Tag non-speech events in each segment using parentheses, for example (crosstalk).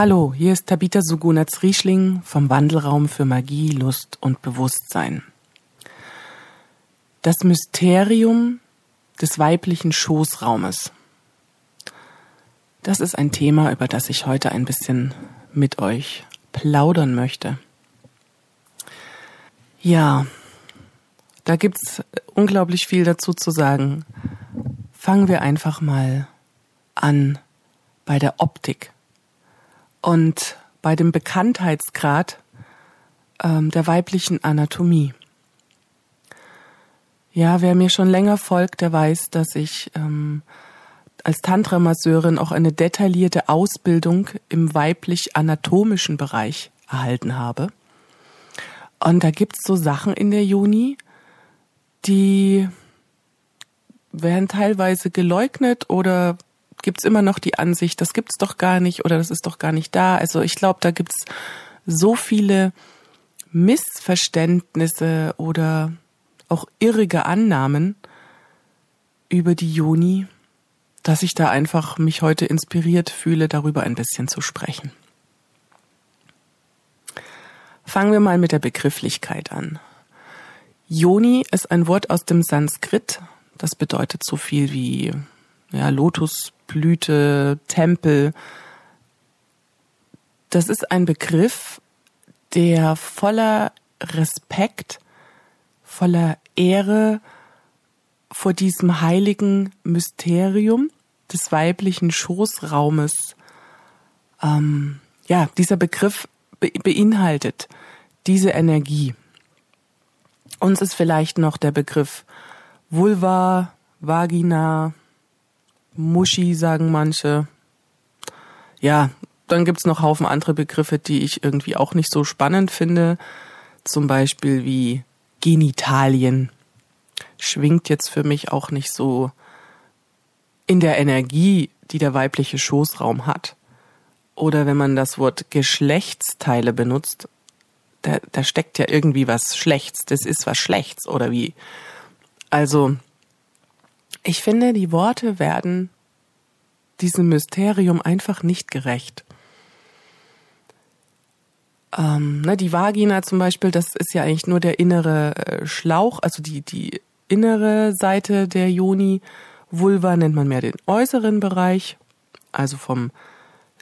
Hallo, hier ist Tabitha Sugunatz Riechling vom Wandelraum für Magie, Lust und Bewusstsein. Das Mysterium des weiblichen Schoßraumes. Das ist ein Thema, über das ich heute ein bisschen mit euch plaudern möchte. Ja, da gibt's unglaublich viel dazu zu sagen. Fangen wir einfach mal an bei der Optik und bei dem Bekanntheitsgrad ähm, der weiblichen Anatomie. Ja, wer mir schon länger folgt, der weiß, dass ich ähm, als Tantra-Masseurin auch eine detaillierte Ausbildung im weiblich-anatomischen Bereich erhalten habe. Und da gibt's so Sachen in der Juni, die werden teilweise geleugnet oder gibt's immer noch die Ansicht, das gibt's doch gar nicht oder das ist doch gar nicht da. Also ich glaube, da gibt's so viele Missverständnisse oder auch irrige Annahmen über die Juni, dass ich da einfach mich heute inspiriert fühle, darüber ein bisschen zu sprechen. Fangen wir mal mit der Begrifflichkeit an. Yoni ist ein Wort aus dem Sanskrit. Das bedeutet so viel wie ja, Lotusblüte, Tempel. Das ist ein Begriff, der voller Respekt, voller Ehre vor diesem heiligen Mysterium des weiblichen Schoßraumes, ähm, ja, dieser Begriff be beinhaltet diese Energie. Uns ist vielleicht noch der Begriff Vulva, Vagina, Muschi sagen manche. Ja, dann gibt's noch Haufen andere Begriffe, die ich irgendwie auch nicht so spannend finde. Zum Beispiel wie Genitalien. Schwingt jetzt für mich auch nicht so in der Energie, die der weibliche Schoßraum hat. Oder wenn man das Wort Geschlechtsteile benutzt, da, da steckt ja irgendwie was Schlechts. Das ist was Schlechts oder wie. Also, ich finde, die Worte werden diesem Mysterium einfach nicht gerecht. Ähm, ne, die Vagina zum Beispiel, das ist ja eigentlich nur der innere äh, Schlauch, also die, die innere Seite der Joni. Vulva nennt man mehr den äußeren Bereich, also vom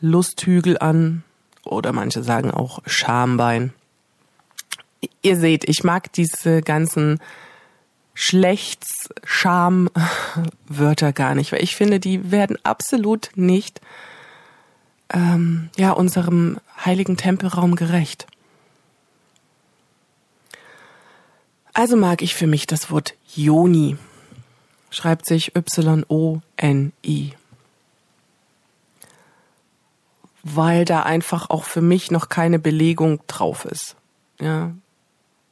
Lusthügel an oder manche sagen auch Schambein. Ihr seht, ich mag diese ganzen Schlechts, Schamwörter (laughs) gar nicht, weil ich finde, die werden absolut nicht ähm, ja unserem heiligen Tempelraum gerecht. Also mag ich für mich das Wort Yoni. Schreibt sich Y-O-N-I. Weil da einfach auch für mich noch keine Belegung drauf ist. Ja.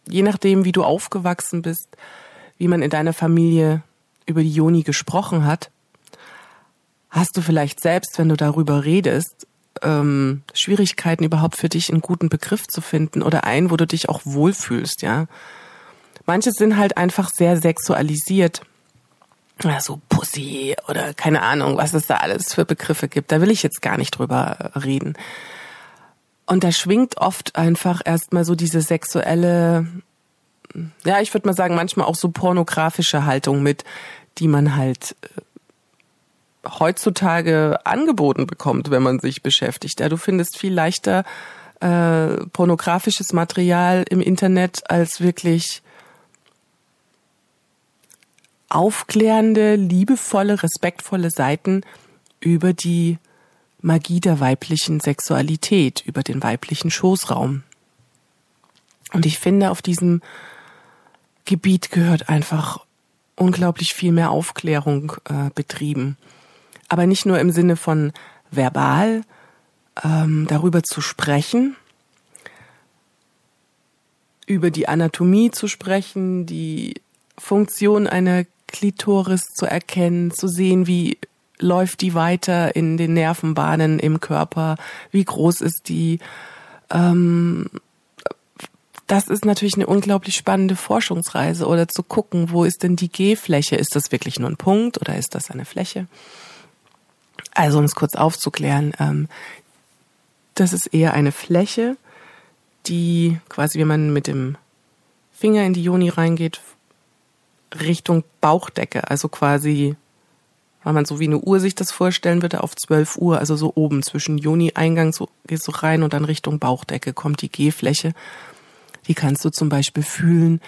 Je nachdem, wie du aufgewachsen bist, wie man in deiner Familie über die Joni gesprochen hat, hast du vielleicht selbst, wenn du darüber redest, ähm, Schwierigkeiten überhaupt für dich einen guten Begriff zu finden oder einen, wo du dich auch wohlfühlst, ja. Manche sind halt einfach sehr sexualisiert. Ja, so Pussy oder keine Ahnung, was es da alles für Begriffe gibt. Da will ich jetzt gar nicht drüber reden. Und da schwingt oft einfach erstmal so diese sexuelle ja, ich würde mal sagen, manchmal auch so pornografische Haltung mit, die man halt äh, heutzutage angeboten bekommt, wenn man sich beschäftigt. Ja, du findest viel leichter äh, pornografisches Material im Internet als wirklich aufklärende, liebevolle, respektvolle Seiten über die Magie der weiblichen Sexualität, über den weiblichen Schoßraum. Und ich finde, auf diesem Gebiet gehört einfach unglaublich viel mehr Aufklärung äh, betrieben. Aber nicht nur im Sinne von verbal ähm, darüber zu sprechen, über die Anatomie zu sprechen, die Funktion einer Klitoris zu erkennen, zu sehen, wie läuft die weiter in den Nervenbahnen im Körper, wie groß ist die, ähm, das ist natürlich eine unglaublich spannende Forschungsreise oder zu gucken, wo ist denn die G-Fläche? Ist das wirklich nur ein Punkt oder ist das eine Fläche? Also um es kurz aufzuklären, ähm, Das ist eher eine Fläche, die quasi, wenn man mit dem Finger in die Joni reingeht, Richtung Bauchdecke, also quasi, weil man so wie eine Uhr sich das vorstellen würde, auf 12 Uhr, also so oben zwischen Joni-Eingang, so gehst du rein und dann Richtung Bauchdecke kommt die G-Fläche. Die kannst du zum Beispiel fühlen.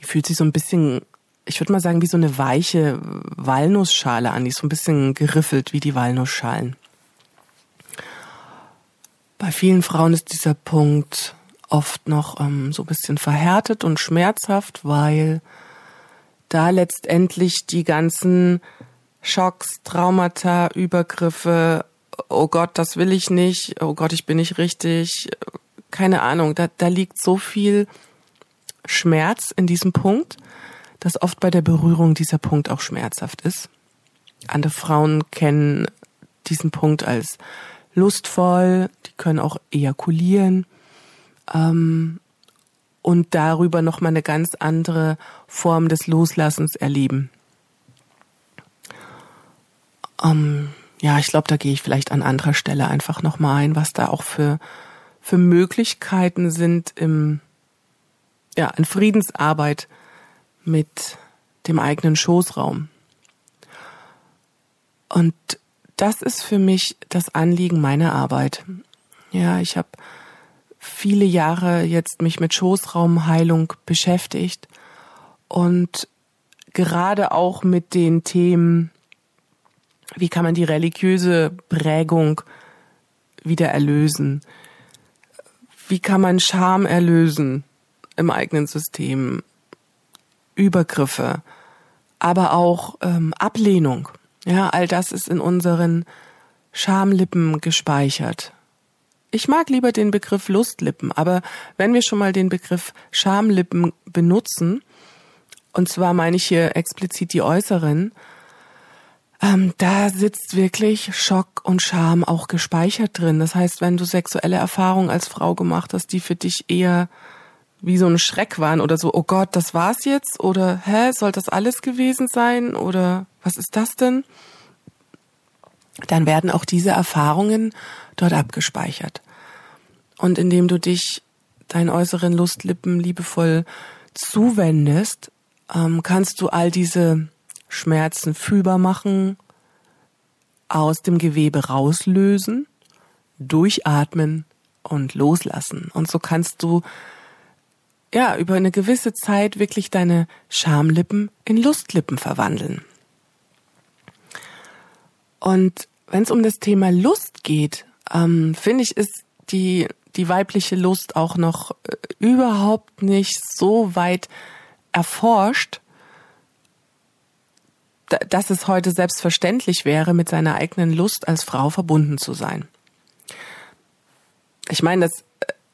Die fühlt sich so ein bisschen, ich würde mal sagen, wie so eine weiche Walnussschale an. Die ist so ein bisschen geriffelt wie die Walnussschalen. Bei vielen Frauen ist dieser Punkt oft noch ähm, so ein bisschen verhärtet und schmerzhaft, weil da letztendlich die ganzen Schocks, Traumata, Übergriffe, oh Gott, das will ich nicht, oh Gott, ich bin nicht richtig, keine Ahnung, da, da liegt so viel Schmerz in diesem Punkt, dass oft bei der Berührung dieser Punkt auch schmerzhaft ist. Andere Frauen kennen diesen Punkt als lustvoll, die können auch ejakulieren ähm, und darüber nochmal eine ganz andere Form des Loslassens erleben. Ähm, ja, ich glaube, da gehe ich vielleicht an anderer Stelle einfach nochmal ein, was da auch für, für Möglichkeiten sind im, ja, in Friedensarbeit mit dem eigenen Schoßraum. Und das ist für mich das Anliegen meiner Arbeit. Ja, ich habe viele Jahre jetzt mich mit Schoßraumheilung beschäftigt und gerade auch mit den Themen, wie kann man die religiöse Prägung wieder erlösen? Wie kann man Scham erlösen im eigenen System? Übergriffe, aber auch ähm, Ablehnung. Ja, all das ist in unseren Schamlippen gespeichert. Ich mag lieber den Begriff Lustlippen, aber wenn wir schon mal den Begriff Schamlippen benutzen, und zwar meine ich hier explizit die äußeren, ähm, da sitzt wirklich Schock und Scham auch gespeichert drin. Das heißt, wenn du sexuelle Erfahrungen als Frau gemacht hast, die für dich eher wie so ein Schreck waren oder so, oh Gott, das war's jetzt? Oder hä, soll das alles gewesen sein? Oder was ist das denn? dann werden auch diese Erfahrungen dort abgespeichert. Und indem du dich deinen äußeren Lustlippen liebevoll zuwendest, ähm, kannst du all diese Schmerzen fühlbar machen, aus dem Gewebe rauslösen, durchatmen und loslassen. Und so kannst du ja über eine gewisse Zeit wirklich deine Schamlippen in Lustlippen verwandeln. Und wenn es um das Thema Lust geht, ähm, finde ich, ist die, die weibliche Lust auch noch äh, überhaupt nicht so weit erforscht, dass es heute selbstverständlich wäre, mit seiner eigenen Lust als Frau verbunden zu sein. Ich meine, das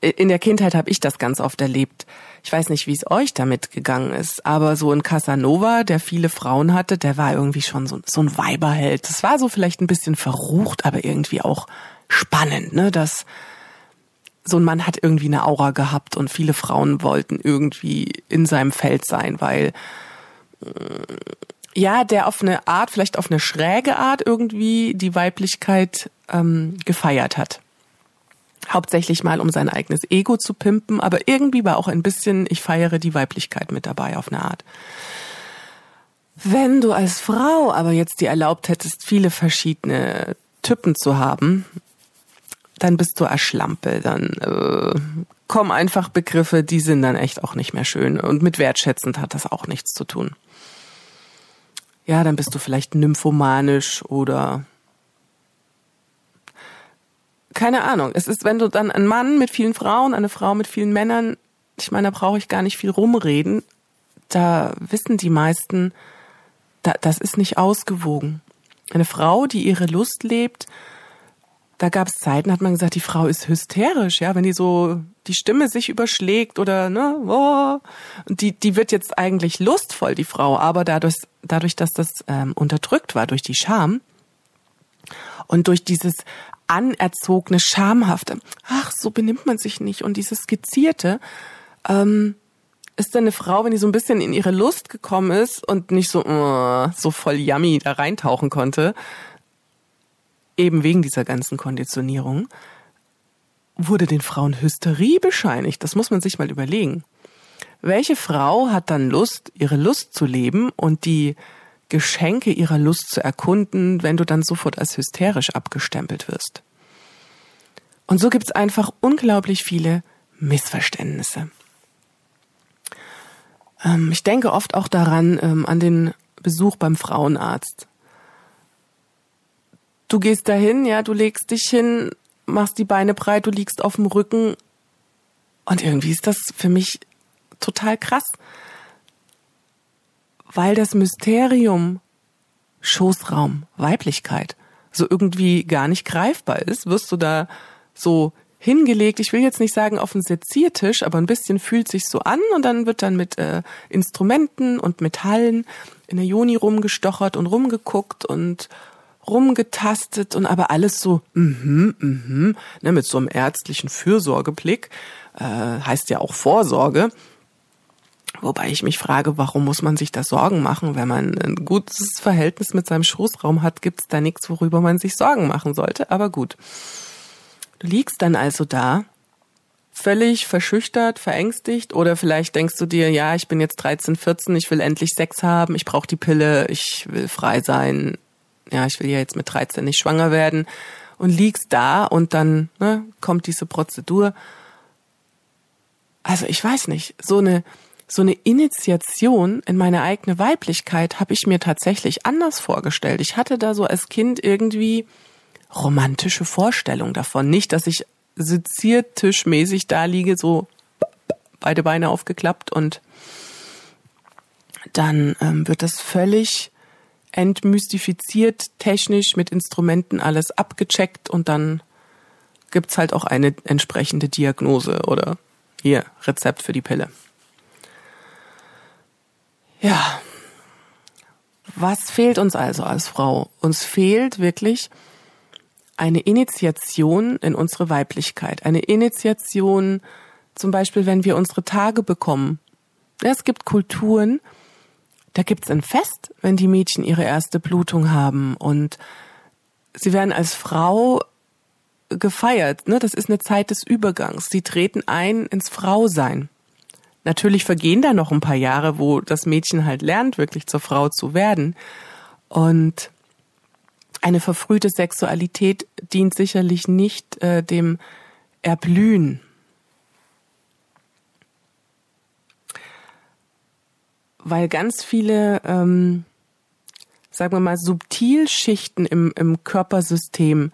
äh, in der Kindheit habe ich das ganz oft erlebt. Ich weiß nicht, wie es euch damit gegangen ist, aber so ein Casanova, der viele Frauen hatte, der war irgendwie schon so, so ein Weiberheld. Das war so vielleicht ein bisschen verrucht, aber irgendwie auch spannend, ne? Dass so ein Mann hat irgendwie eine Aura gehabt und viele Frauen wollten irgendwie in seinem Feld sein, weil äh, ja, der auf eine Art, vielleicht auf eine schräge Art irgendwie die Weiblichkeit ähm, gefeiert hat hauptsächlich mal um sein eigenes Ego zu pimpen, aber irgendwie war auch ein bisschen, ich feiere die Weiblichkeit mit dabei auf eine Art. Wenn du als Frau aber jetzt dir erlaubt hättest, viele verschiedene Typen zu haben, dann bist du Erschlampe, dann äh, kommen einfach Begriffe, die sind dann echt auch nicht mehr schön und mit wertschätzend hat das auch nichts zu tun. Ja, dann bist du vielleicht nymphomanisch oder keine Ahnung. Es ist, wenn du dann ein Mann mit vielen Frauen, eine Frau mit vielen Männern, ich meine, da brauche ich gar nicht viel rumreden. Da wissen die meisten, da, das ist nicht ausgewogen. Eine Frau, die ihre Lust lebt, da gab es Zeiten, hat man gesagt, die Frau ist hysterisch, ja, wenn die so die Stimme sich überschlägt oder ne, oh, und die die wird jetzt eigentlich lustvoll, die Frau, aber dadurch dadurch, dass das ähm, unterdrückt war durch die Scham und durch dieses anerzogene, schamhafte. Ach, so benimmt man sich nicht. Und dieses skizzierte, ähm, ist dann eine Frau, wenn die so ein bisschen in ihre Lust gekommen ist und nicht so, uh, so voll yummy da reintauchen konnte, eben wegen dieser ganzen Konditionierung, wurde den Frauen Hysterie bescheinigt. Das muss man sich mal überlegen. Welche Frau hat dann Lust, ihre Lust zu leben und die Geschenke ihrer Lust zu erkunden, wenn du dann sofort als hysterisch abgestempelt wirst? Und so gibt's einfach unglaublich viele Missverständnisse. Ähm, ich denke oft auch daran, ähm, an den Besuch beim Frauenarzt. Du gehst dahin, ja, du legst dich hin, machst die Beine breit, du liegst auf dem Rücken. Und irgendwie ist das für mich total krass. Weil das Mysterium Schoßraum, Weiblichkeit so irgendwie gar nicht greifbar ist, wirst du da so hingelegt. Ich will jetzt nicht sagen auf den Seziertisch, aber ein bisschen fühlt sich so an und dann wird dann mit äh, Instrumenten und Metallen in der Joni rumgestochert und rumgeguckt und rumgetastet und aber alles so, mhm, mhm, ne, mit so einem ärztlichen Fürsorgeblick, äh, heißt ja auch Vorsorge. Wobei ich mich frage, warum muss man sich da Sorgen machen? Wenn man ein gutes Verhältnis mit seinem Schoßraum hat, gibt's da nichts, worüber man sich Sorgen machen sollte. Aber gut. Du liegst dann also da, völlig verschüchtert, verängstigt oder vielleicht denkst du dir, ja, ich bin jetzt 13, 14, ich will endlich Sex haben, ich brauche die Pille, ich will frei sein, ja, ich will ja jetzt mit 13 nicht schwanger werden und liegst da und dann ne, kommt diese Prozedur. Also ich weiß nicht, so eine so eine Initiation in meine eigene Weiblichkeit habe ich mir tatsächlich anders vorgestellt. Ich hatte da so als Kind irgendwie romantische Vorstellung davon. Nicht, dass ich seziertischmäßig da liege, so beide Beine aufgeklappt und dann ähm, wird das völlig entmystifiziert, technisch mit Instrumenten alles abgecheckt und dann gibt's halt auch eine entsprechende Diagnose oder hier Rezept für die Pille. Ja. Was fehlt uns also als Frau? Uns fehlt wirklich eine Initiation in unsere Weiblichkeit, eine Initiation zum Beispiel, wenn wir unsere Tage bekommen. Es gibt Kulturen, da gibt's ein Fest, wenn die Mädchen ihre erste Blutung haben und sie werden als Frau gefeiert. Ne? Das ist eine Zeit des Übergangs. Sie treten ein ins Frausein. Natürlich vergehen da noch ein paar Jahre, wo das Mädchen halt lernt, wirklich zur Frau zu werden. Und eine verfrühte Sexualität dient sicherlich nicht äh, dem Erblühen. Weil ganz viele, ähm, sagen wir mal, Subtilschichten im, im Körpersystem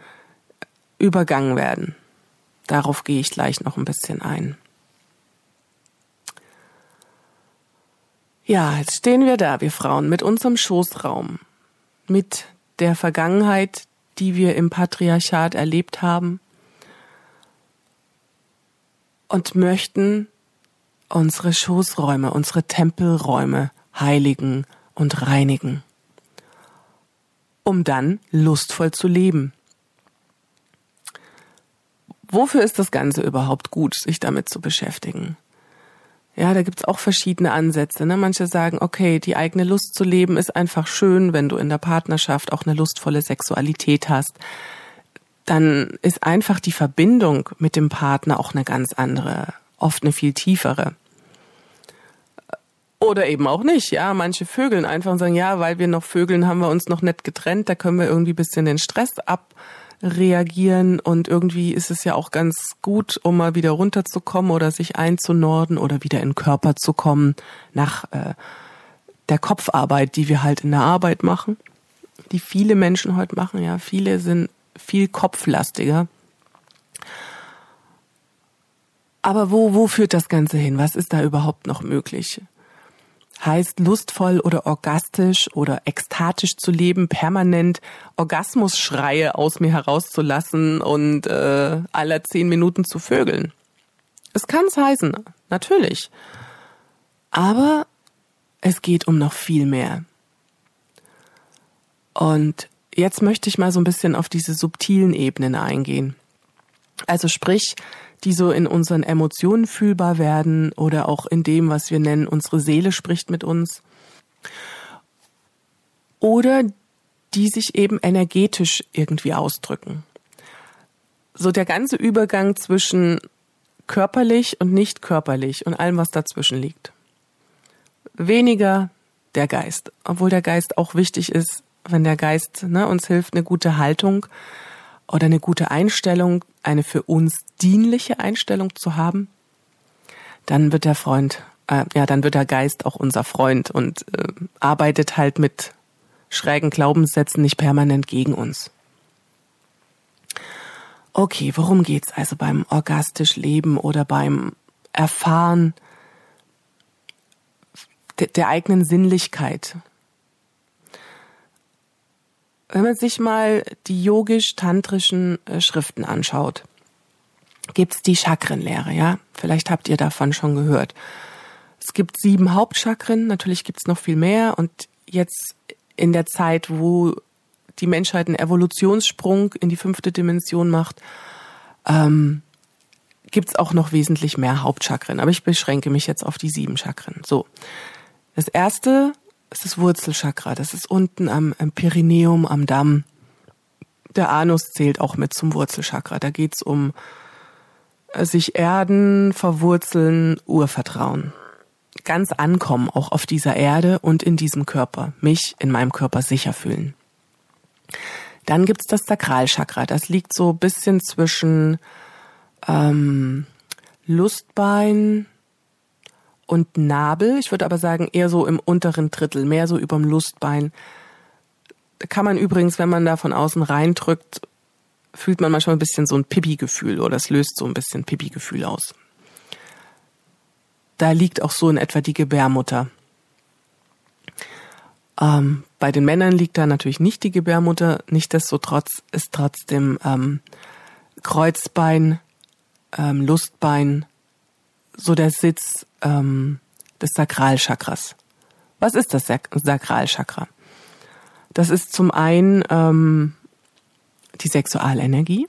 übergangen werden. Darauf gehe ich gleich noch ein bisschen ein. Ja, jetzt stehen wir da, wir Frauen, mit unserem Schoßraum, mit der Vergangenheit, die wir im Patriarchat erlebt haben und möchten unsere Schoßräume, unsere Tempelräume heiligen und reinigen, um dann lustvoll zu leben. Wofür ist das Ganze überhaupt gut, sich damit zu beschäftigen? Ja, da gibt's auch verschiedene Ansätze. Ne? Manche sagen, okay, die eigene Lust zu leben ist einfach schön, wenn du in der Partnerschaft auch eine lustvolle Sexualität hast. Dann ist einfach die Verbindung mit dem Partner auch eine ganz andere, oft eine viel tiefere. Oder eben auch nicht, ja. Manche vögeln einfach und sagen, ja, weil wir noch vögeln, haben wir uns noch nicht getrennt, da können wir irgendwie bisschen den Stress ab reagieren und irgendwie ist es ja auch ganz gut, um mal wieder runterzukommen oder sich einzunorden oder wieder in den Körper zu kommen nach äh, der Kopfarbeit, die wir halt in der Arbeit machen, die viele Menschen heute machen. Ja, viele sind viel kopflastiger. Aber wo, wo führt das Ganze hin? Was ist da überhaupt noch möglich? Heißt lustvoll oder orgastisch oder ekstatisch zu leben, permanent Orgasmusschreie aus mir herauszulassen und äh, aller zehn Minuten zu vögeln. Es kann's heißen, natürlich. Aber es geht um noch viel mehr. Und jetzt möchte ich mal so ein bisschen auf diese subtilen Ebenen eingehen. Also sprich, die so in unseren Emotionen fühlbar werden oder auch in dem, was wir nennen, unsere Seele spricht mit uns. Oder die sich eben energetisch irgendwie ausdrücken. so der ganze Übergang zwischen körperlich und nicht körperlich und allem, was dazwischen liegt. Weniger der Geist, obwohl der Geist auch wichtig ist, wenn der Geist ne, uns hilft, eine gute Haltung oder eine gute Einstellung, eine für uns dienliche Einstellung zu haben, dann wird der Freund, äh, ja, dann wird der Geist auch unser Freund und äh, arbeitet halt mit schrägen Glaubenssätzen nicht permanent gegen uns. Okay, worum geht's also beim orgastisch Leben oder beim Erfahren der, der eigenen Sinnlichkeit? Wenn man sich mal die yogisch-tantrischen äh, Schriften anschaut, gibt's die Chakrenlehre, ja? Vielleicht habt ihr davon schon gehört. Es gibt sieben Hauptchakren, natürlich gibt's noch viel mehr und jetzt in der Zeit, wo die Menschheit einen Evolutionssprung in die fünfte Dimension macht, ähm, gibt auch noch wesentlich mehr Hauptchakren. Aber ich beschränke mich jetzt auf die sieben Chakren. So. Das erste ist das Wurzelchakra. Das ist unten am, am Perineum, am Damm. Der Anus zählt auch mit zum Wurzelchakra. Da geht's um äh, sich erden, verwurzeln, Urvertrauen. Ganz ankommen, auch auf dieser Erde und in diesem Körper. Mich in meinem Körper sicher fühlen. Dann gibt's das Sakralchakra. Das liegt so bisschen zwischen ähm, Lustbein und Nabel. Ich würde aber sagen eher so im unteren Drittel, mehr so überm Lustbein. Da kann man übrigens, wenn man da von außen reindrückt, fühlt man manchmal ein bisschen so ein Pipi-Gefühl oder es löst so ein bisschen Pipi-Gefühl aus. Da liegt auch so in etwa die Gebärmutter. Ähm, bei den Männern liegt da natürlich nicht die Gebärmutter, nichtsdestotrotz ist trotzdem ähm, Kreuzbein, ähm, Lustbein so der Sitz ähm, des Sakralchakras. Was ist das Sak Sakralchakra? Das ist zum einen ähm, die Sexualenergie,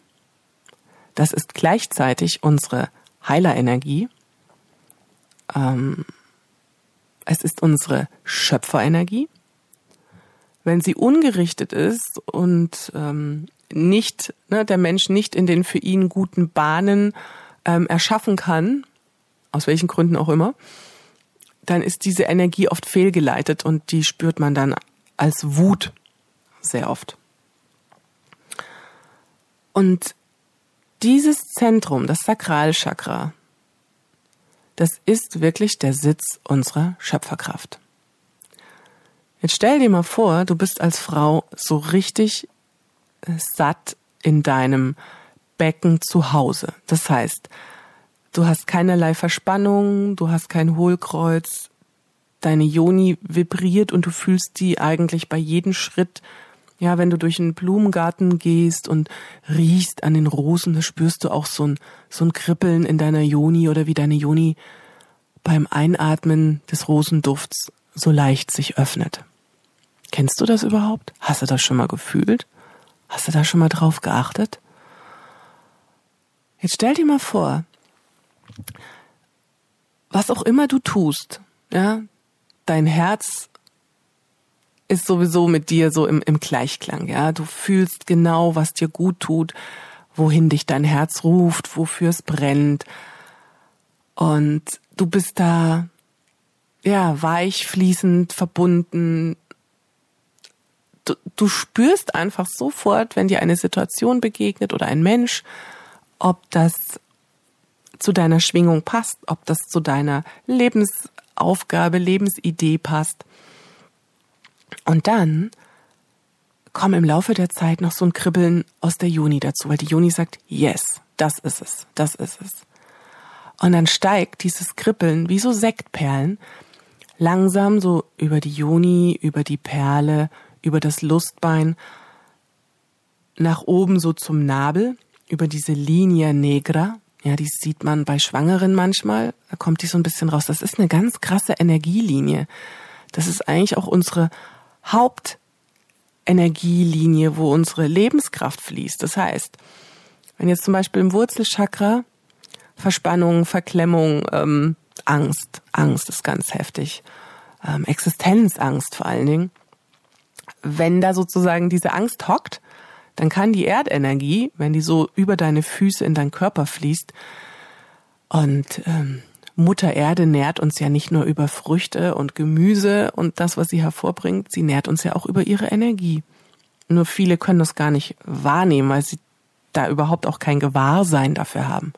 das ist gleichzeitig unsere Heilerenergie, ähm, es ist unsere Schöpferenergie, wenn sie ungerichtet ist und ähm, nicht ne, der Mensch nicht in den für ihn guten Bahnen ähm, erschaffen kann, aus welchen Gründen auch immer, dann ist diese Energie oft fehlgeleitet und die spürt man dann als Wut sehr oft. Und dieses Zentrum, das Sakralchakra, das ist wirklich der Sitz unserer Schöpferkraft. Jetzt stell dir mal vor, du bist als Frau so richtig äh, satt in deinem Becken zu Hause. Das heißt, du hast keinerlei Verspannung, du hast kein Hohlkreuz, deine Joni vibriert und du fühlst die eigentlich bei jedem Schritt. Ja, wenn du durch einen Blumengarten gehst und riechst an den Rosen, da spürst du auch so ein, so ein Kribbeln in deiner Joni oder wie deine Joni beim Einatmen des Rosendufts so leicht sich öffnet. Kennst du das überhaupt? Hast du das schon mal gefühlt? Hast du da schon mal drauf geachtet? Jetzt stell dir mal vor, was auch immer du tust, ja, dein Herz ist sowieso mit dir so im, im Gleichklang, ja. Du fühlst genau, was dir gut tut, wohin dich dein Herz ruft, wofür es brennt. Und du bist da, ja, weich, fließend, verbunden, du, du spürst einfach sofort, wenn dir eine Situation begegnet oder ein Mensch, ob das zu deiner Schwingung passt, ob das zu deiner Lebensaufgabe, Lebensidee passt. Und dann kommt im Laufe der Zeit noch so ein Kribbeln aus der Juni dazu, weil die Juni sagt, yes, das ist es, das ist es. Und dann steigt dieses Kribbeln wie so Sektperlen langsam so über die Juni, über die Perle, über das Lustbein nach oben so zum Nabel, über diese Linie negra. Ja, die sieht man bei Schwangeren manchmal. Da kommt die so ein bisschen raus. Das ist eine ganz krasse Energielinie. Das ist eigentlich auch unsere Hauptenergielinie, wo unsere Lebenskraft fließt. Das heißt, wenn jetzt zum Beispiel im Wurzelchakra Verspannung, Verklemmung, ähm, Angst, Angst ist ganz heftig, ähm, Existenzangst vor allen Dingen, wenn da sozusagen diese Angst hockt, dann kann die Erdenergie, wenn die so über deine Füße in deinen Körper fließt, und ähm, Mutter Erde nährt uns ja nicht nur über Früchte und Gemüse und das, was sie hervorbringt, sie nährt uns ja auch über ihre Energie. Nur viele können das gar nicht wahrnehmen, weil sie da überhaupt auch kein Gewahrsein dafür haben.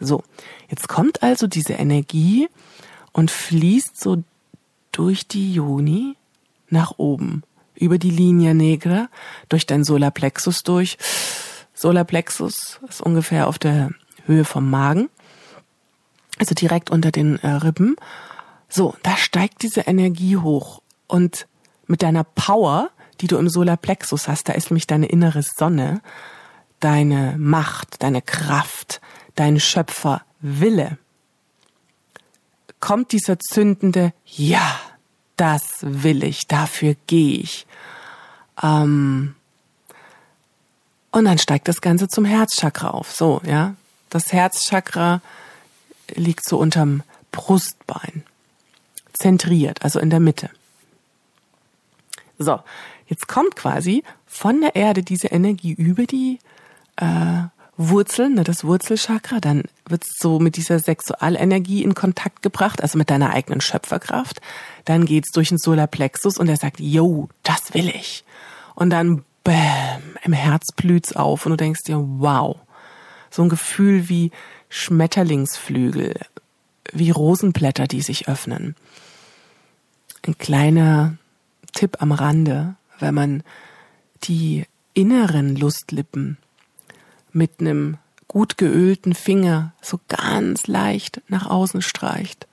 So, jetzt kommt also diese Energie und fließt so durch die Juni nach oben, über die Linie Negra, durch dein Solarplexus durch. Solarplexus ist ungefähr auf der Höhe vom Magen, also direkt unter den äh, Rippen. So, da steigt diese Energie hoch und mit deiner Power, die du im Solarplexus hast, da ist nämlich deine innere Sonne, deine Macht, deine Kraft, dein Schöpferwille, kommt dieser zündende Ja, das will ich, dafür gehe ich. Ähm, und dann steigt das Ganze zum Herzchakra auf. So, ja. Das Herzchakra liegt so unterm Brustbein. Zentriert, also in der Mitte. So, jetzt kommt quasi von der Erde diese Energie über die äh, Wurzeln, ne, das Wurzelchakra, dann wird so mit dieser Sexualenergie in Kontakt gebracht, also mit deiner eigenen Schöpferkraft. Dann geht's durch den Solarplexus und er sagt, yo, das will ich. Und dann, bäm, im Herz blüht's auf und du denkst dir, wow. So ein Gefühl wie Schmetterlingsflügel, wie Rosenblätter, die sich öffnen. Ein kleiner Tipp am Rande, wenn man die inneren Lustlippen mit einem gut geölten Finger so ganz leicht nach außen streicht.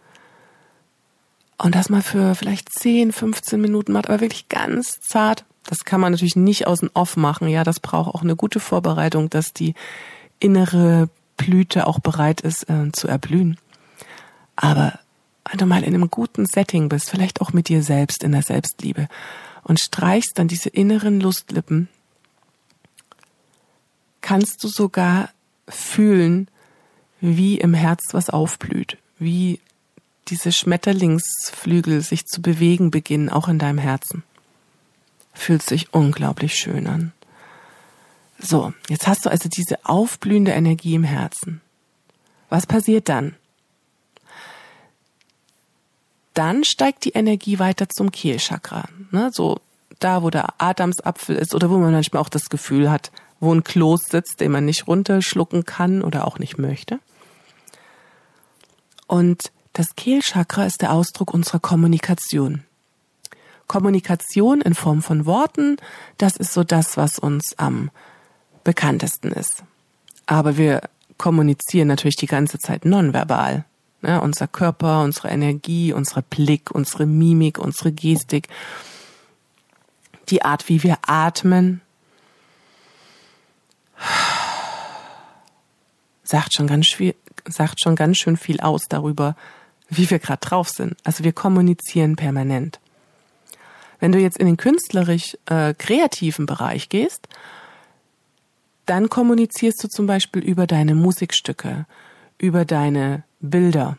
Und das mal für vielleicht 10, 15 Minuten macht, aber wirklich ganz zart. Das kann man natürlich nicht aus dem Off machen. Ja, das braucht auch eine gute Vorbereitung, dass die innere Blüte auch bereit ist äh, zu erblühen. Aber wenn du mal in einem guten Setting bist, vielleicht auch mit dir selbst in der Selbstliebe und streichst dann diese inneren Lustlippen kannst du sogar fühlen, wie im Herz was aufblüht, wie diese Schmetterlingsflügel sich zu bewegen beginnen, auch in deinem Herzen. Fühlt sich unglaublich schön an. So, jetzt hast du also diese aufblühende Energie im Herzen. Was passiert dann? Dann steigt die Energie weiter zum Kehlchakra, ne? so da, wo der Adamsapfel ist oder wo man manchmal auch das Gefühl hat, wo ein Kloß sitzt, den man nicht runterschlucken kann oder auch nicht möchte. Und das Kehlchakra ist der Ausdruck unserer Kommunikation. Kommunikation in Form von Worten, das ist so das, was uns am bekanntesten ist. Aber wir kommunizieren natürlich die ganze Zeit nonverbal. Ja, unser Körper, unsere Energie, unser Blick, unsere Mimik, unsere Gestik, die Art, wie wir atmen, sagt schon ganz sagt schon ganz schön viel aus darüber, wie wir gerade drauf sind. Also wir kommunizieren permanent. Wenn du jetzt in den künstlerisch äh, kreativen Bereich gehst, dann kommunizierst du zum Beispiel über deine Musikstücke, über deine Bilder,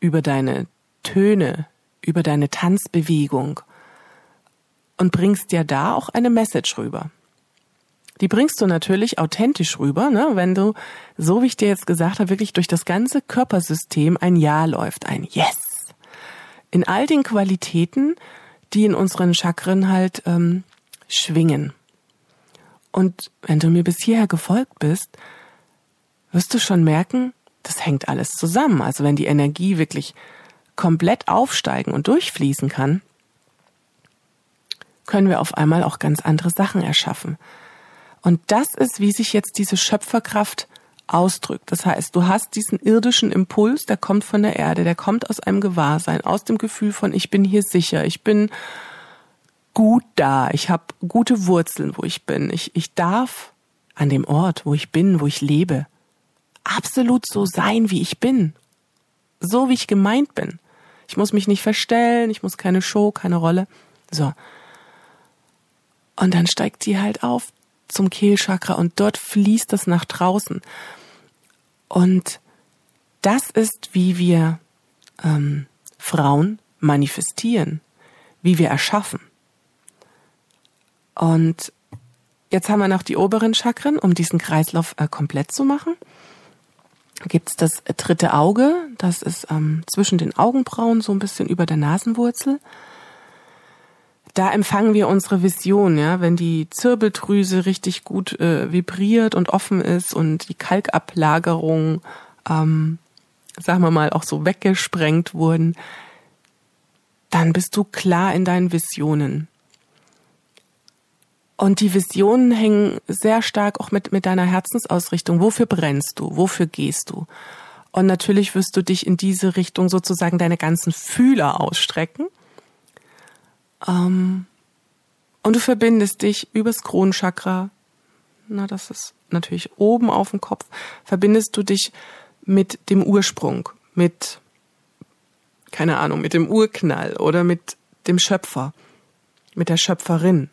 über deine Töne, über deine Tanzbewegung und bringst dir da auch eine Message rüber die bringst du natürlich authentisch rüber, ne? wenn du, so wie ich dir jetzt gesagt habe, wirklich durch das ganze Körpersystem ein Ja läuft, ein Yes. In all den Qualitäten, die in unseren Chakren halt ähm, schwingen. Und wenn du mir bis hierher gefolgt bist, wirst du schon merken, das hängt alles zusammen. Also wenn die Energie wirklich komplett aufsteigen und durchfließen kann, können wir auf einmal auch ganz andere Sachen erschaffen. Und das ist, wie sich jetzt diese Schöpferkraft ausdrückt. Das heißt, du hast diesen irdischen Impuls, der kommt von der Erde, der kommt aus einem Gewahrsein, aus dem Gefühl von, ich bin hier sicher, ich bin gut da, ich habe gute Wurzeln, wo ich bin. Ich, ich darf an dem Ort, wo ich bin, wo ich lebe, absolut so sein, wie ich bin. So, wie ich gemeint bin. Ich muss mich nicht verstellen, ich muss keine Show, keine Rolle. So. Und dann steigt sie halt auf, zum Kehlchakra und dort fließt es nach draußen. Und das ist, wie wir ähm, Frauen manifestieren, wie wir erschaffen. Und Jetzt haben wir noch die oberen Chakren, um diesen Kreislauf äh, komplett zu machen. Gibt's das dritte Auge, das ist ähm, zwischen den Augenbrauen, so ein bisschen über der Nasenwurzel. Da empfangen wir unsere Vision, ja, wenn die Zirbeldrüse richtig gut äh, vibriert und offen ist und die Kalkablagerung, ähm, sagen wir mal, auch so weggesprengt wurden, dann bist du klar in deinen Visionen. Und die Visionen hängen sehr stark auch mit, mit deiner Herzensausrichtung. Wofür brennst du? Wofür gehst du? Und natürlich wirst du dich in diese Richtung sozusagen deine ganzen Fühler ausstrecken. Ähm, und du verbindest dich übers Kronenchakra, na, das ist natürlich oben auf dem Kopf, verbindest du dich mit dem Ursprung, mit, keine Ahnung, mit dem Urknall oder mit dem Schöpfer, mit der Schöpferin.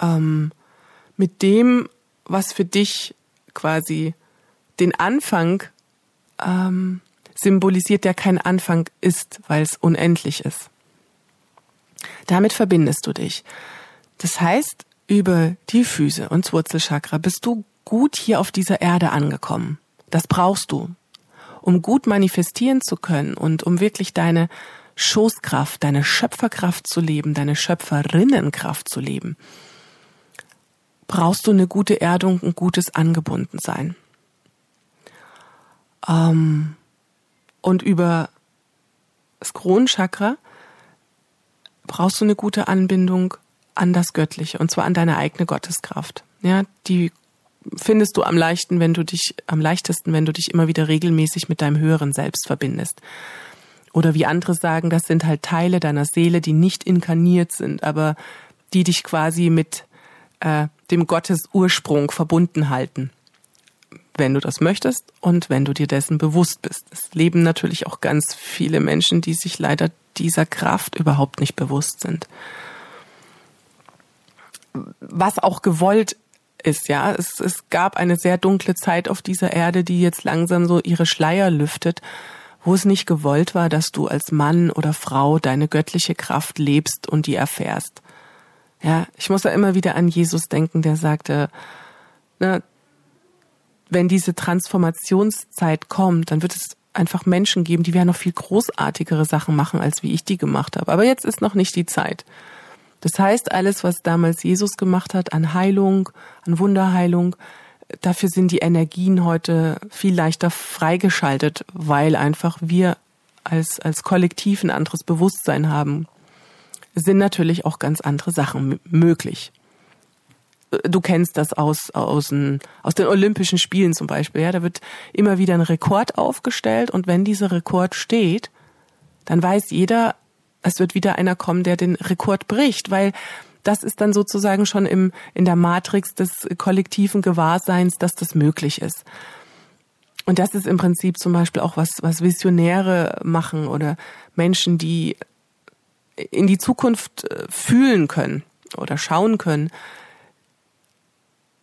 Ähm, mit dem, was für dich quasi den Anfang ähm, symbolisiert, der kein Anfang ist, weil es unendlich ist. Damit verbindest du dich. Das heißt, über die Füße und Wurzelchakra bist du gut hier auf dieser Erde angekommen. Das brauchst du, um gut manifestieren zu können und um wirklich deine Schoßkraft, deine Schöpferkraft zu leben, deine Schöpferinnenkraft zu leben brauchst du eine gute Erdung, ein gutes Angebundensein. Ähm, und über das Kronenchakra brauchst du eine gute Anbindung an das Göttliche und zwar an deine eigene Gotteskraft. Ja, die findest du am leichten, wenn du dich am leichtesten, wenn du dich immer wieder regelmäßig mit deinem höheren Selbst verbindest. Oder wie andere sagen, das sind halt Teile deiner Seele, die nicht inkarniert sind, aber die dich quasi mit äh, dem Gottes Ursprung verbunden halten, wenn du das möchtest und wenn du dir dessen bewusst bist. Es leben natürlich auch ganz viele Menschen, die sich leider dieser Kraft überhaupt nicht bewusst sind. Was auch gewollt ist, ja. Es, es gab eine sehr dunkle Zeit auf dieser Erde, die jetzt langsam so ihre Schleier lüftet, wo es nicht gewollt war, dass du als Mann oder Frau deine göttliche Kraft lebst und die erfährst. Ja, ich muss da immer wieder an Jesus denken, der sagte, ne, wenn diese Transformationszeit kommt, dann wird es einfach Menschen geben, die werden noch viel großartigere Sachen machen, als wie ich die gemacht habe. Aber jetzt ist noch nicht die Zeit. Das heißt, alles, was damals Jesus gemacht hat an Heilung, an Wunderheilung, dafür sind die Energien heute viel leichter freigeschaltet, weil einfach wir als, als Kollektiv ein anderes Bewusstsein haben sind natürlich auch ganz andere Sachen möglich. Du kennst das aus, aus, den, aus den Olympischen Spielen zum Beispiel. Ja, da wird immer wieder ein Rekord aufgestellt und wenn dieser Rekord steht, dann weiß jeder, es wird wieder einer kommen, der den Rekord bricht, weil das ist dann sozusagen schon im, in der Matrix des kollektiven Gewahrseins, dass das möglich ist. Und das ist im Prinzip zum Beispiel auch was, was Visionäre machen oder Menschen, die in die Zukunft äh, fühlen können oder schauen können,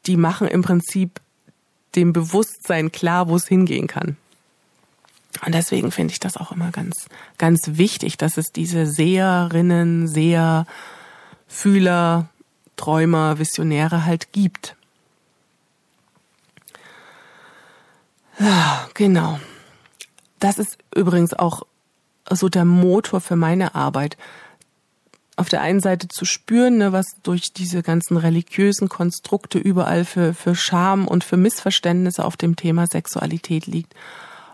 die machen im Prinzip dem Bewusstsein klar, wo es hingehen kann. Und deswegen finde ich das auch immer ganz, ganz wichtig, dass es diese Seherinnen, Seher, Fühler, Träumer, Visionäre halt gibt. Genau. Das ist übrigens auch so der Motor für meine Arbeit. Auf der einen Seite zu spüren, ne, was durch diese ganzen religiösen Konstrukte überall für, für Scham und für Missverständnisse auf dem Thema Sexualität liegt.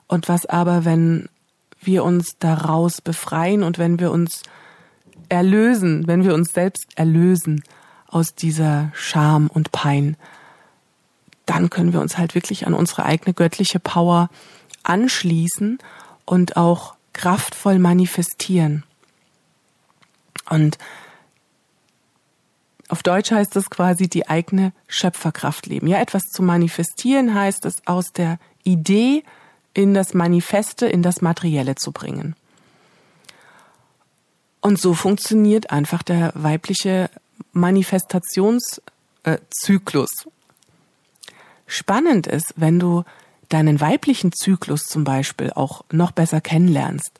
Und was aber, wenn wir uns daraus befreien und wenn wir uns erlösen, wenn wir uns selbst erlösen aus dieser Scham und Pein, dann können wir uns halt wirklich an unsere eigene göttliche Power anschließen und auch kraftvoll manifestieren. Und auf Deutsch heißt es quasi die eigene Schöpferkraft leben. Ja, etwas zu manifestieren heißt es aus der Idee in das Manifeste, in das Materielle zu bringen. Und so funktioniert einfach der weibliche Manifestationszyklus. Spannend ist, wenn du deinen weiblichen Zyklus zum Beispiel auch noch besser kennenlernst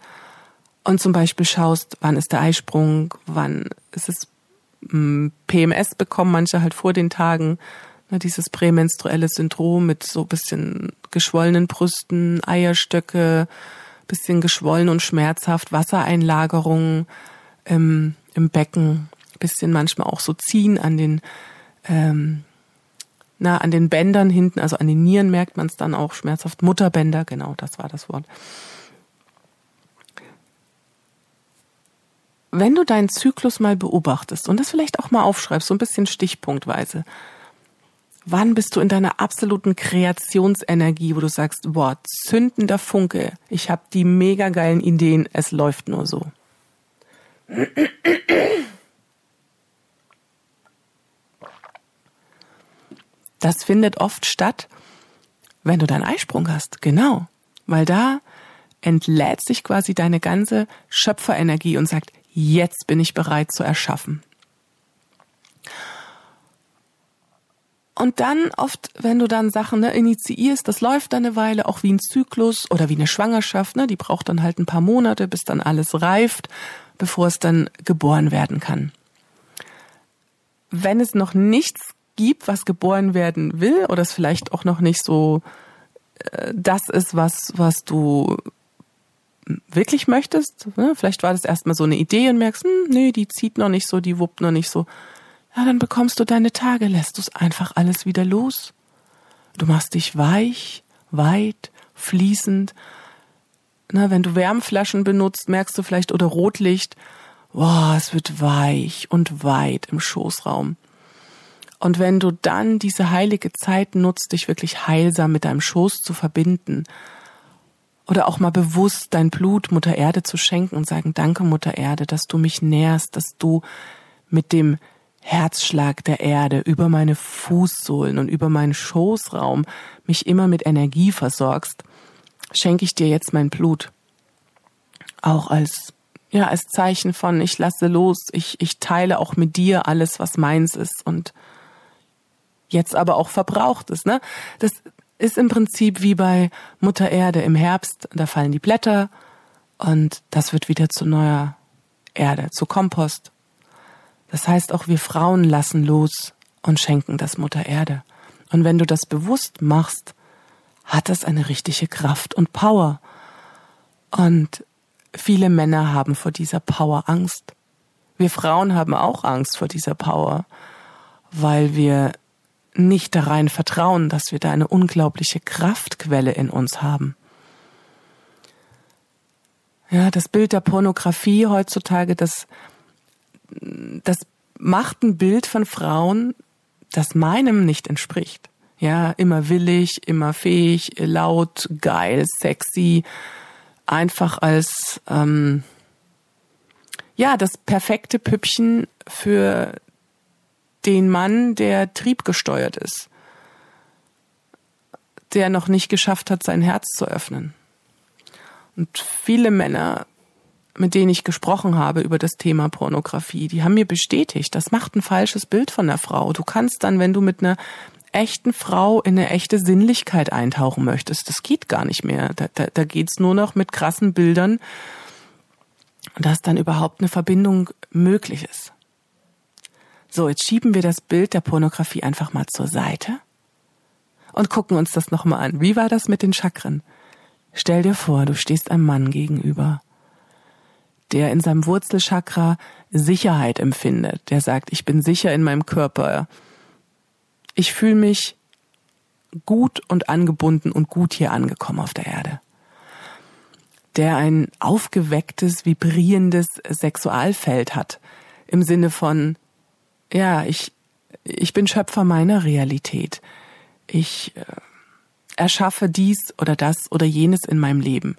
und zum Beispiel schaust, wann ist der Eisprung, wann ist es PMS bekommen, manche halt vor den Tagen. Ne, dieses prämenstruelle Syndrom mit so bisschen geschwollenen Brüsten, Eierstöcke, bisschen geschwollen und schmerzhaft, Wassereinlagerungen im, im Becken, bisschen manchmal auch so ziehen an den ähm, na, an den Bändern hinten, also an den Nieren merkt man es dann auch schmerzhaft. Mutterbänder, genau, das war das Wort. Wenn du deinen Zyklus mal beobachtest und das vielleicht auch mal aufschreibst, so ein bisschen stichpunktweise, wann bist du in deiner absoluten Kreationsenergie, wo du sagst, boah, zündender Funke, ich habe die mega geilen Ideen, es läuft nur so. Das findet oft statt, wenn du deinen Eisprung hast. Genau. Weil da entlädt sich quasi deine ganze Schöpferenergie und sagt, jetzt bin ich bereit zu erschaffen. Und dann oft, wenn du dann Sachen ne, initiierst, das läuft dann eine Weile, auch wie ein Zyklus oder wie eine Schwangerschaft, ne, die braucht dann halt ein paar Monate, bis dann alles reift, bevor es dann geboren werden kann. Wenn es noch nichts gibt, was geboren werden will, oder es vielleicht auch noch nicht so äh, das ist, was, was du wirklich möchtest. Ne? Vielleicht war das erstmal so eine Idee und merkst, hm, nee, die zieht noch nicht so, die wuppt noch nicht so. Ja, dann bekommst du deine Tage, lässt du es einfach alles wieder los. Du machst dich weich, weit, fließend. Na, wenn du Wärmflaschen benutzt, merkst du vielleicht oder Rotlicht, boah, es wird weich und weit im Schoßraum. Und wenn du dann diese heilige Zeit nutzt, dich wirklich heilsam mit deinem Schoß zu verbinden oder auch mal bewusst dein Blut Mutter Erde zu schenken und sagen, danke Mutter Erde, dass du mich nährst, dass du mit dem Herzschlag der Erde über meine Fußsohlen und über meinen Schoßraum mich immer mit Energie versorgst, schenke ich dir jetzt mein Blut. Auch als ja, als Zeichen von ich lasse los, ich, ich teile auch mit dir alles, was meins ist und jetzt aber auch verbraucht ist. Ne? Das ist im Prinzip wie bei Mutter Erde im Herbst, da fallen die Blätter und das wird wieder zu neuer Erde, zu Kompost. Das heißt, auch wir Frauen lassen los und schenken das Mutter Erde. Und wenn du das bewusst machst, hat das eine richtige Kraft und Power. Und viele Männer haben vor dieser Power Angst. Wir Frauen haben auch Angst vor dieser Power, weil wir nicht da rein vertrauen, dass wir da eine unglaubliche Kraftquelle in uns haben. Ja, das Bild der Pornografie heutzutage, das, das macht ein Bild von Frauen, das meinem nicht entspricht. Ja, immer willig, immer fähig, laut, geil, sexy, einfach als ähm, ja das perfekte Püppchen für den Mann, der triebgesteuert ist, der noch nicht geschafft hat, sein Herz zu öffnen. Und viele Männer, mit denen ich gesprochen habe über das Thema Pornografie, die haben mir bestätigt, das macht ein falsches Bild von der Frau. Du kannst dann, wenn du mit einer echten Frau in eine echte Sinnlichkeit eintauchen möchtest, das geht gar nicht mehr. Da, da, da geht's nur noch mit krassen Bildern, dass dann überhaupt eine Verbindung möglich ist. So, jetzt schieben wir das Bild der Pornografie einfach mal zur Seite und gucken uns das nochmal an. Wie war das mit den Chakren? Stell dir vor, du stehst einem Mann gegenüber, der in seinem Wurzelchakra Sicherheit empfindet, der sagt, ich bin sicher in meinem Körper, ich fühle mich gut und angebunden und gut hier angekommen auf der Erde. Der ein aufgewecktes, vibrierendes Sexualfeld hat, im Sinne von, ja, ich, ich bin Schöpfer meiner Realität. Ich äh, erschaffe dies oder das oder jenes in meinem Leben.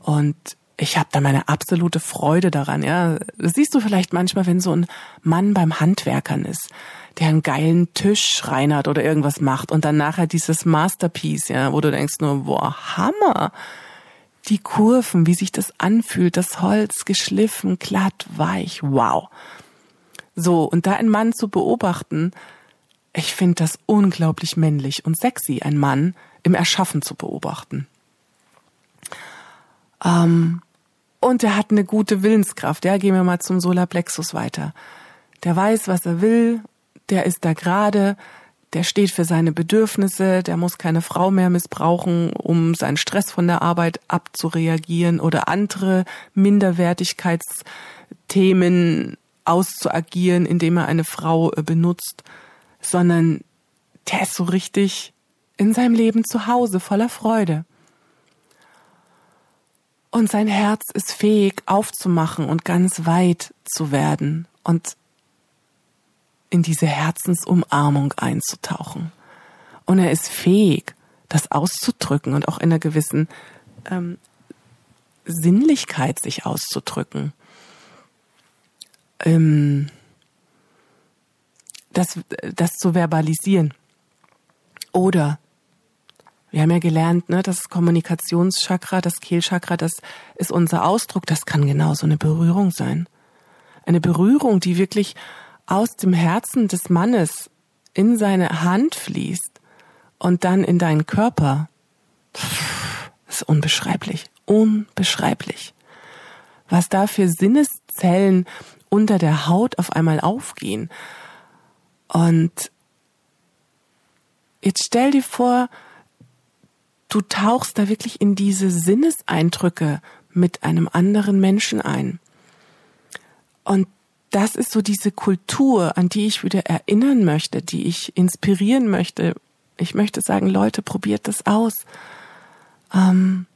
Und ich habe da meine absolute Freude daran. Ja, das siehst du vielleicht manchmal, wenn so ein Mann beim Handwerkern ist, der einen geilen Tisch reinert oder irgendwas macht und dann nachher dieses Masterpiece, ja, wo du denkst nur, boah, Hammer. Die Kurven, wie sich das anfühlt, das Holz geschliffen, glatt, weich, wow. So, und da einen Mann zu beobachten, ich finde das unglaublich männlich und sexy, einen Mann im Erschaffen zu beobachten. Ähm, und er hat eine gute Willenskraft. Ja, gehen wir mal zum Solarplexus weiter. der weiß, was er will, der ist da gerade, der steht für seine Bedürfnisse, der muss keine Frau mehr missbrauchen, um seinen Stress von der Arbeit abzureagieren oder andere Minderwertigkeitsthemen auszuagieren, indem er eine Frau äh, benutzt, sondern der ist so richtig in seinem Leben zu Hause, voller Freude. Und sein Herz ist fähig aufzumachen und ganz weit zu werden und in diese Herzensumarmung einzutauchen. Und er ist fähig, das auszudrücken und auch in einer gewissen ähm, Sinnlichkeit sich auszudrücken. Ähm, das, das zu verbalisieren. Oder wir haben ja gelernt, ne, das Kommunikationschakra, das Kehlchakra, das ist unser Ausdruck, das kann genauso eine Berührung sein. Eine Berührung, die wirklich aus dem Herzen des Mannes in seine Hand fließt und dann in deinen Körper. Das ist unbeschreiblich, unbeschreiblich. Was da für Sinneszellen unter der Haut auf einmal aufgehen. Und jetzt stell dir vor, du tauchst da wirklich in diese Sinneseindrücke mit einem anderen Menschen ein. Und das ist so diese Kultur, an die ich wieder erinnern möchte, die ich inspirieren möchte. Ich möchte sagen, Leute, probiert das aus. Ähm,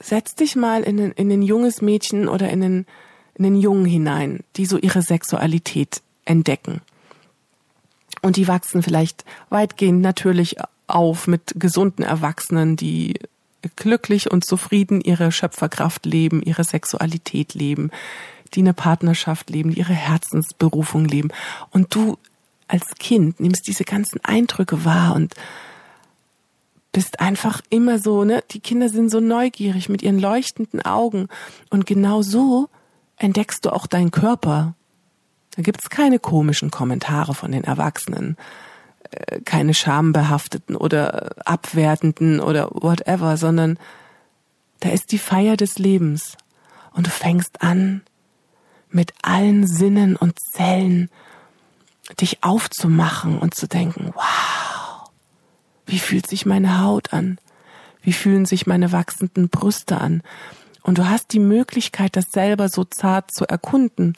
setz dich mal in ein, in ein junges Mädchen oder in einen, in einen Jungen hinein, die so ihre Sexualität entdecken. Und die wachsen vielleicht weitgehend natürlich auf mit gesunden Erwachsenen, die glücklich und zufrieden ihre Schöpferkraft leben, ihre Sexualität leben, die eine Partnerschaft leben, die ihre Herzensberufung leben. Und du als Kind nimmst diese ganzen Eindrücke wahr und bist einfach immer so, ne? Die Kinder sind so neugierig mit ihren leuchtenden Augen. Und genau so entdeckst du auch deinen Körper. Da gibt's keine komischen Kommentare von den Erwachsenen, äh, keine schambehafteten oder abwertenden oder whatever, sondern da ist die Feier des Lebens. Und du fängst an, mit allen Sinnen und Zellen dich aufzumachen und zu denken, wow, wie fühlt sich meine Haut an? Wie fühlen sich meine wachsenden Brüste an? Und du hast die Möglichkeit, das selber so zart zu erkunden.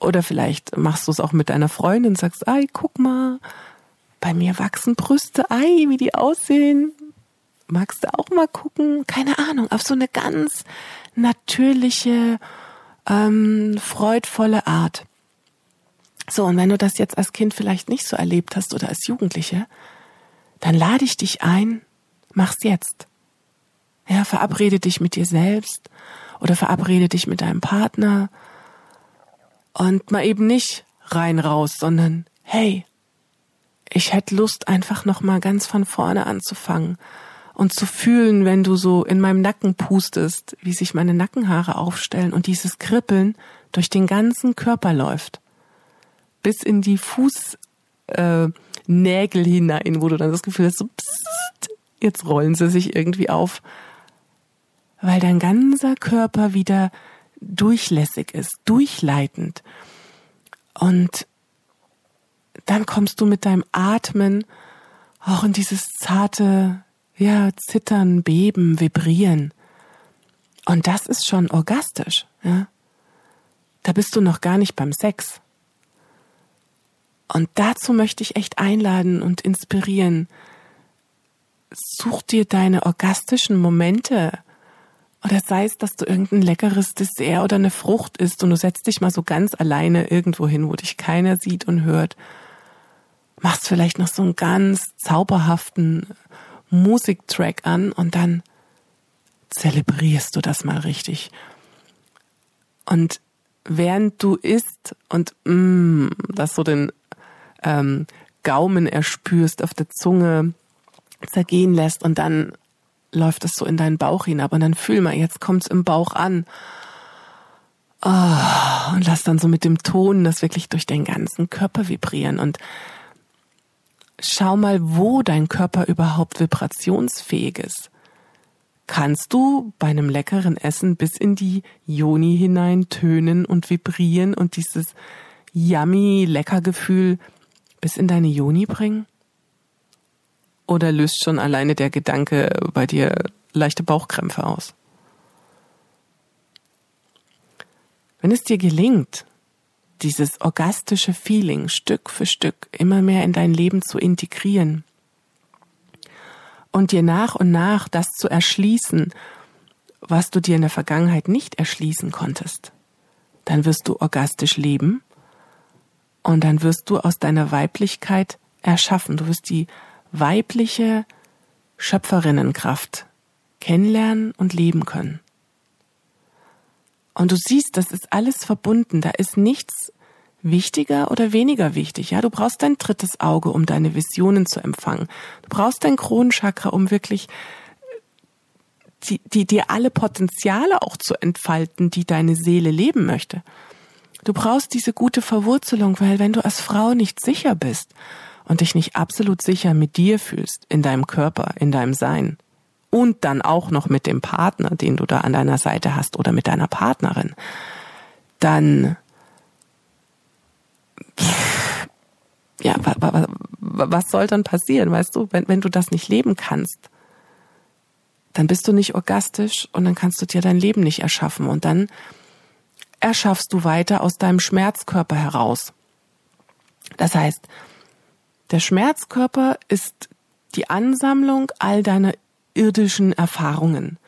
Oder vielleicht machst du es auch mit deiner Freundin, sagst, ei, guck mal, bei mir wachsen Brüste, ei, wie die aussehen. Magst du auch mal gucken? Keine Ahnung, auf so eine ganz natürliche, ähm, freudvolle Art. So, und wenn du das jetzt als Kind vielleicht nicht so erlebt hast oder als Jugendliche, dann lade ich dich ein, mach's jetzt. Ja, verabrede dich mit dir selbst oder verabrede dich mit deinem Partner und mal eben nicht rein raus, sondern hey, ich hätte Lust einfach noch mal ganz von vorne anzufangen und zu fühlen, wenn du so in meinem Nacken pustest, wie sich meine Nackenhaare aufstellen und dieses Kribbeln durch den ganzen Körper läuft. Bis in die Fußnägel äh, hinein, wo du dann das Gefühl hast, so pssst, jetzt rollen sie sich irgendwie auf. Weil dein ganzer Körper wieder durchlässig ist, durchleitend. Und dann kommst du mit deinem Atmen auch in dieses zarte ja, zittern, beben, vibrieren. Und das ist schon orgastisch, ja. Da bist du noch gar nicht beim Sex. Und dazu möchte ich echt einladen und inspirieren. Such dir deine orgastischen Momente. Oder sei es, dass du irgendein leckeres Dessert oder eine Frucht isst und du setzt dich mal so ganz alleine irgendwo hin, wo dich keiner sieht und hört. Machst vielleicht noch so einen ganz zauberhaften Musiktrack an und dann zelebrierst du das mal richtig. Und während du isst und mm, das so den ähm, Gaumen erspürst, auf der Zunge zergehen lässt und dann läuft es so in deinen Bauch hinab und dann fühl mal, jetzt kommt's im Bauch an. Oh, und lass dann so mit dem Ton das wirklich durch den ganzen Körper vibrieren und schau mal, wo dein Körper überhaupt vibrationsfähig ist. kannst du bei einem leckeren Essen bis in die Joni hinein tönen und vibrieren und dieses yummy Leckergefühl bis in deine Joni bringen? Oder löst schon alleine der Gedanke bei dir leichte Bauchkrämpfe aus? Wenn es dir gelingt, dieses orgastische Feeling Stück für Stück immer mehr in dein Leben zu integrieren und dir nach und nach das zu erschließen, was du dir in der Vergangenheit nicht erschließen konntest, dann wirst du orgastisch leben und dann wirst du aus deiner Weiblichkeit erschaffen. Du wirst die weibliche Schöpferinnenkraft kennenlernen und leben können. Und du siehst, das ist alles verbunden. Da ist nichts wichtiger oder weniger wichtig. Ja, du brauchst dein drittes Auge, um deine Visionen zu empfangen. Du brauchst dein Kronenchakra, um wirklich die, die, dir alle Potenziale auch zu entfalten, die deine Seele leben möchte. Du brauchst diese gute Verwurzelung, weil wenn du als Frau nicht sicher bist und dich nicht absolut sicher mit dir fühlst, in deinem Körper, in deinem Sein, und dann auch noch mit dem Partner, den du da an deiner Seite hast oder mit deiner Partnerin, dann ja, was soll dann passieren, weißt du, wenn, wenn du das nicht leben kannst, dann bist du nicht orgastisch und dann kannst du dir dein Leben nicht erschaffen und dann erschaffst du weiter aus deinem Schmerzkörper heraus. Das heißt, der Schmerzkörper ist die Ansammlung all deiner irdischen Erfahrungen.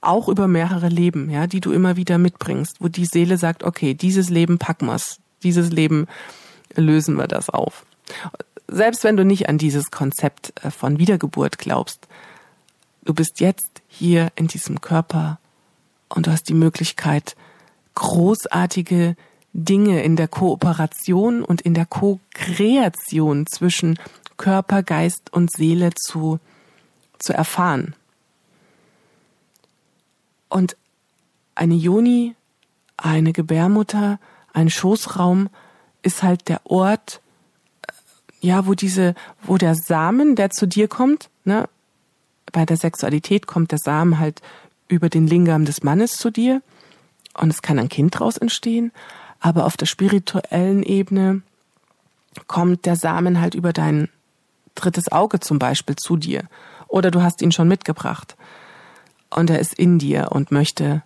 Auch über mehrere Leben, ja, die du immer wieder mitbringst, wo die Seele sagt, okay, dieses Leben packen wir's, dieses Leben lösen wir das auf. Selbst wenn du nicht an dieses Konzept äh, von Wiedergeburt glaubst, du bist jetzt hier in diesem Körper und du hast die Möglichkeit, großartige Dinge in der Kooperation und in der Co-Kreation zwischen Körper, Geist und Seele zu zu erfahren. Und eine Joni, eine Gebärmutter, ein Schoßraum ist halt der Ort, äh, ja, wo diese, wo der Samen, der zu dir kommt, ne, bei der Sexualität kommt der Samen halt über den Lingam des Mannes zu dir und es kann ein Kind daraus entstehen, aber auf der spirituellen Ebene kommt der Samen halt über dein drittes Auge zum Beispiel zu dir oder du hast ihn schon mitgebracht und er ist in dir und möchte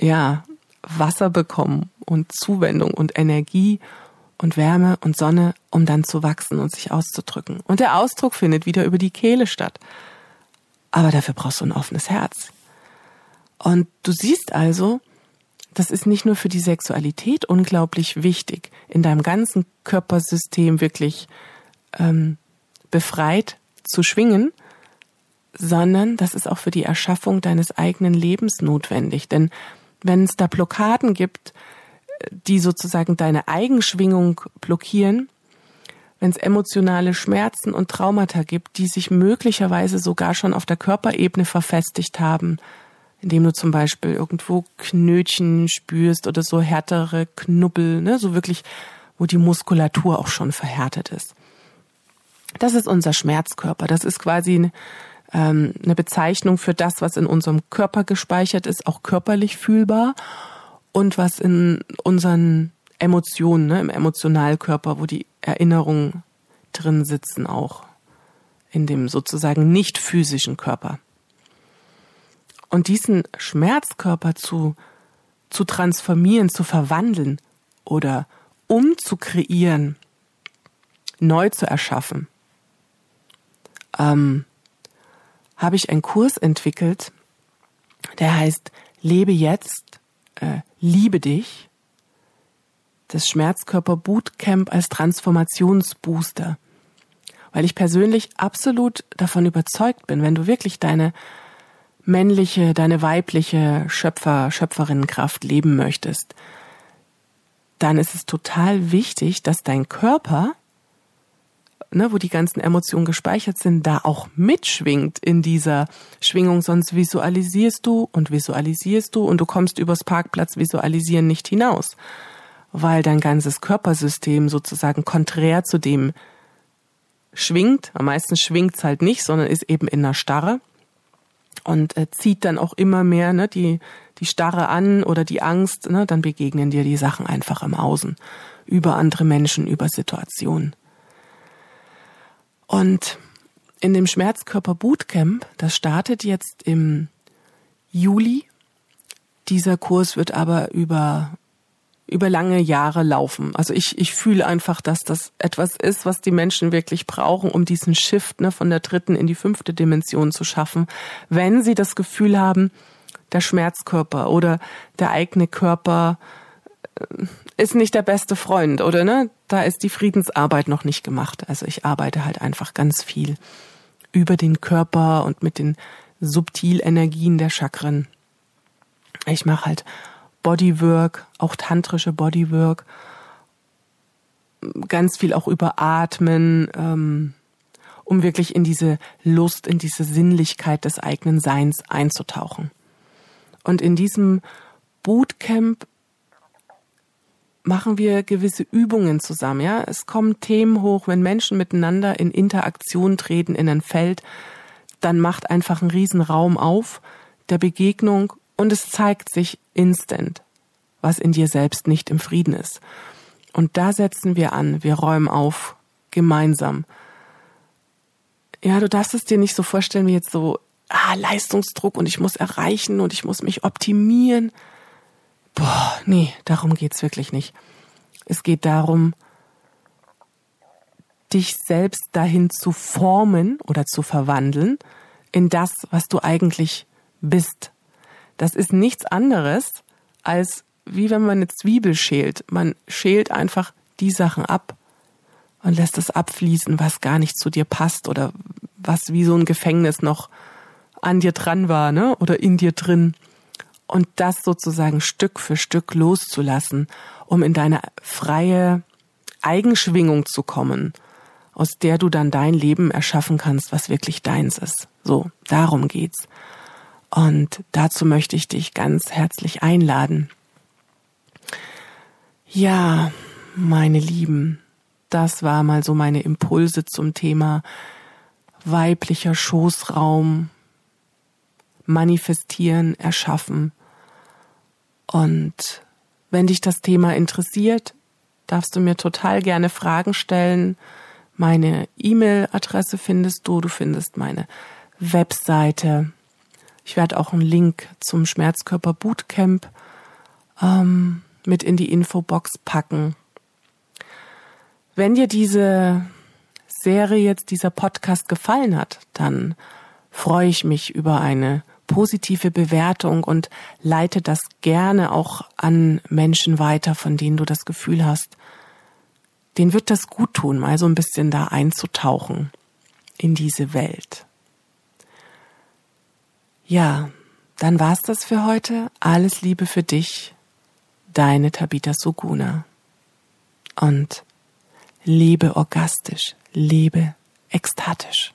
ja Wasser bekommen und Zuwendung und Energie und Wärme und Sonne, um dann zu wachsen und sich auszudrücken. Und der Ausdruck findet wieder über die Kehle statt. Aber dafür brauchst du ein offenes Herz. Und du siehst also, das ist nicht nur für die Sexualität unglaublich wichtig, in deinem ganzen Körpersystem wirklich ähm, befreit zu schwingen, sondern das ist auch für die Erschaffung deines eigenen Lebens notwendig. Denn wenn es da Blockaden gibt, die sozusagen deine Eigenschwingung blockieren, wenn es emotionale Schmerzen und Traumata gibt, die sich möglicherweise sogar schon auf der Körperebene verfestigt haben, indem du zum Beispiel irgendwo Knötchen spürst oder so härtere Knubbel, ne, so wirklich, wo die Muskulatur auch schon verhärtet ist. Das ist unser Schmerzkörper. Das ist quasi eine, ähm, eine Bezeichnung für das, was in unserem Körper gespeichert ist, auch körperlich fühlbar und was in unseren Emotionen, ne, im Emotionalkörper, wo die Erinnerungen drin sitzen, auch in dem sozusagen nicht physischen Körper. Und diesen Schmerzkörper zu, zu transformieren, zu verwandeln oder umzukreieren, neu zu erschaffen, ähm, habe ich einen Kurs entwickelt, der heißt Lebe jetzt, äh, liebe dich. Das Schmerzkörper Bootcamp als Transformationsbooster. Weil ich persönlich absolut davon überzeugt bin, wenn du wirklich deine männliche, deine weibliche Schöpfer, Schöpferinnenkraft leben möchtest, dann ist es total wichtig, dass dein Körper ne, wo die ganzen Emotionen gespeichert sind, da auch mitschwingt in dieser Schwingung, sonst visualisierst du und visualisierst du und du kommst übers Parkplatz visualisieren nicht hinaus, weil dein ganzes Körpersystem sozusagen konträr zu dem schwingt, am meisten schwingt's halt nicht, sondern ist eben in einer Starre und äh, zieht dann auch immer mehr ne, die, die Starre an oder die Angst, ne, dann begegnen dir die Sachen einfach im Außen, über andere Menschen, über Situationen. Und in dem Schmerzkörper Bootcamp, das startet jetzt im Juli. Dieser Kurs wird aber über über lange Jahre laufen. Also ich, ich fühle einfach, dass das etwas ist, was die Menschen wirklich brauchen, um diesen Shift ne, von der dritten in die fünfte Dimension zu schaffen. Wenn sie das Gefühl haben, der Schmerzkörper oder der eigene Körper äh, ist nicht der beste Freund oder ne, da ist die Friedensarbeit noch nicht gemacht. Also ich arbeite halt einfach ganz viel über den Körper und mit den Subtilenergien der Chakren. Ich mache halt Bodywork, auch tantrische Bodywork, ganz viel auch über Atmen, ähm, um wirklich in diese Lust, in diese Sinnlichkeit des eigenen Seins einzutauchen. Und in diesem Bootcamp machen wir gewisse Übungen zusammen, ja. Es kommen Themen hoch, wenn Menschen miteinander in Interaktion treten in ein Feld, dann macht einfach ein Riesenraum auf der Begegnung und es zeigt sich instant, was in dir selbst nicht im Frieden ist. Und da setzen wir an, wir räumen auf, gemeinsam. Ja, du darfst es dir nicht so vorstellen wie jetzt so, ah, Leistungsdruck und ich muss erreichen und ich muss mich optimieren. Boah, nee, darum geht's wirklich nicht. Es geht darum, dich selbst dahin zu formen oder zu verwandeln in das, was du eigentlich bist. Das ist nichts anderes als wie wenn man eine Zwiebel schält. Man schält einfach die Sachen ab und lässt es abfließen, was gar nicht zu dir passt oder was wie so ein Gefängnis noch an dir dran war, ne? Oder in dir drin. Und das sozusagen Stück für Stück loszulassen, um in deine freie Eigenschwingung zu kommen, aus der du dann dein Leben erschaffen kannst, was wirklich deins ist. So, darum geht's. Und dazu möchte ich dich ganz herzlich einladen. Ja, meine Lieben, das war mal so meine Impulse zum Thema weiblicher Schoßraum, manifestieren, erschaffen. Und wenn dich das Thema interessiert, darfst du mir total gerne Fragen stellen. Meine E-Mail-Adresse findest du, du findest meine Webseite ich werde auch einen Link zum Schmerzkörper Bootcamp ähm, mit in die Infobox packen. Wenn dir diese Serie jetzt, dieser Podcast gefallen hat, dann freue ich mich über eine positive Bewertung und leite das gerne auch an Menschen weiter, von denen du das Gefühl hast, denen wird das gut tun, mal so ein bisschen da einzutauchen in diese Welt. Ja, dann war's das für heute. Alles Liebe für dich, deine Tabita Suguna. Und lebe orgastisch, lebe ekstatisch.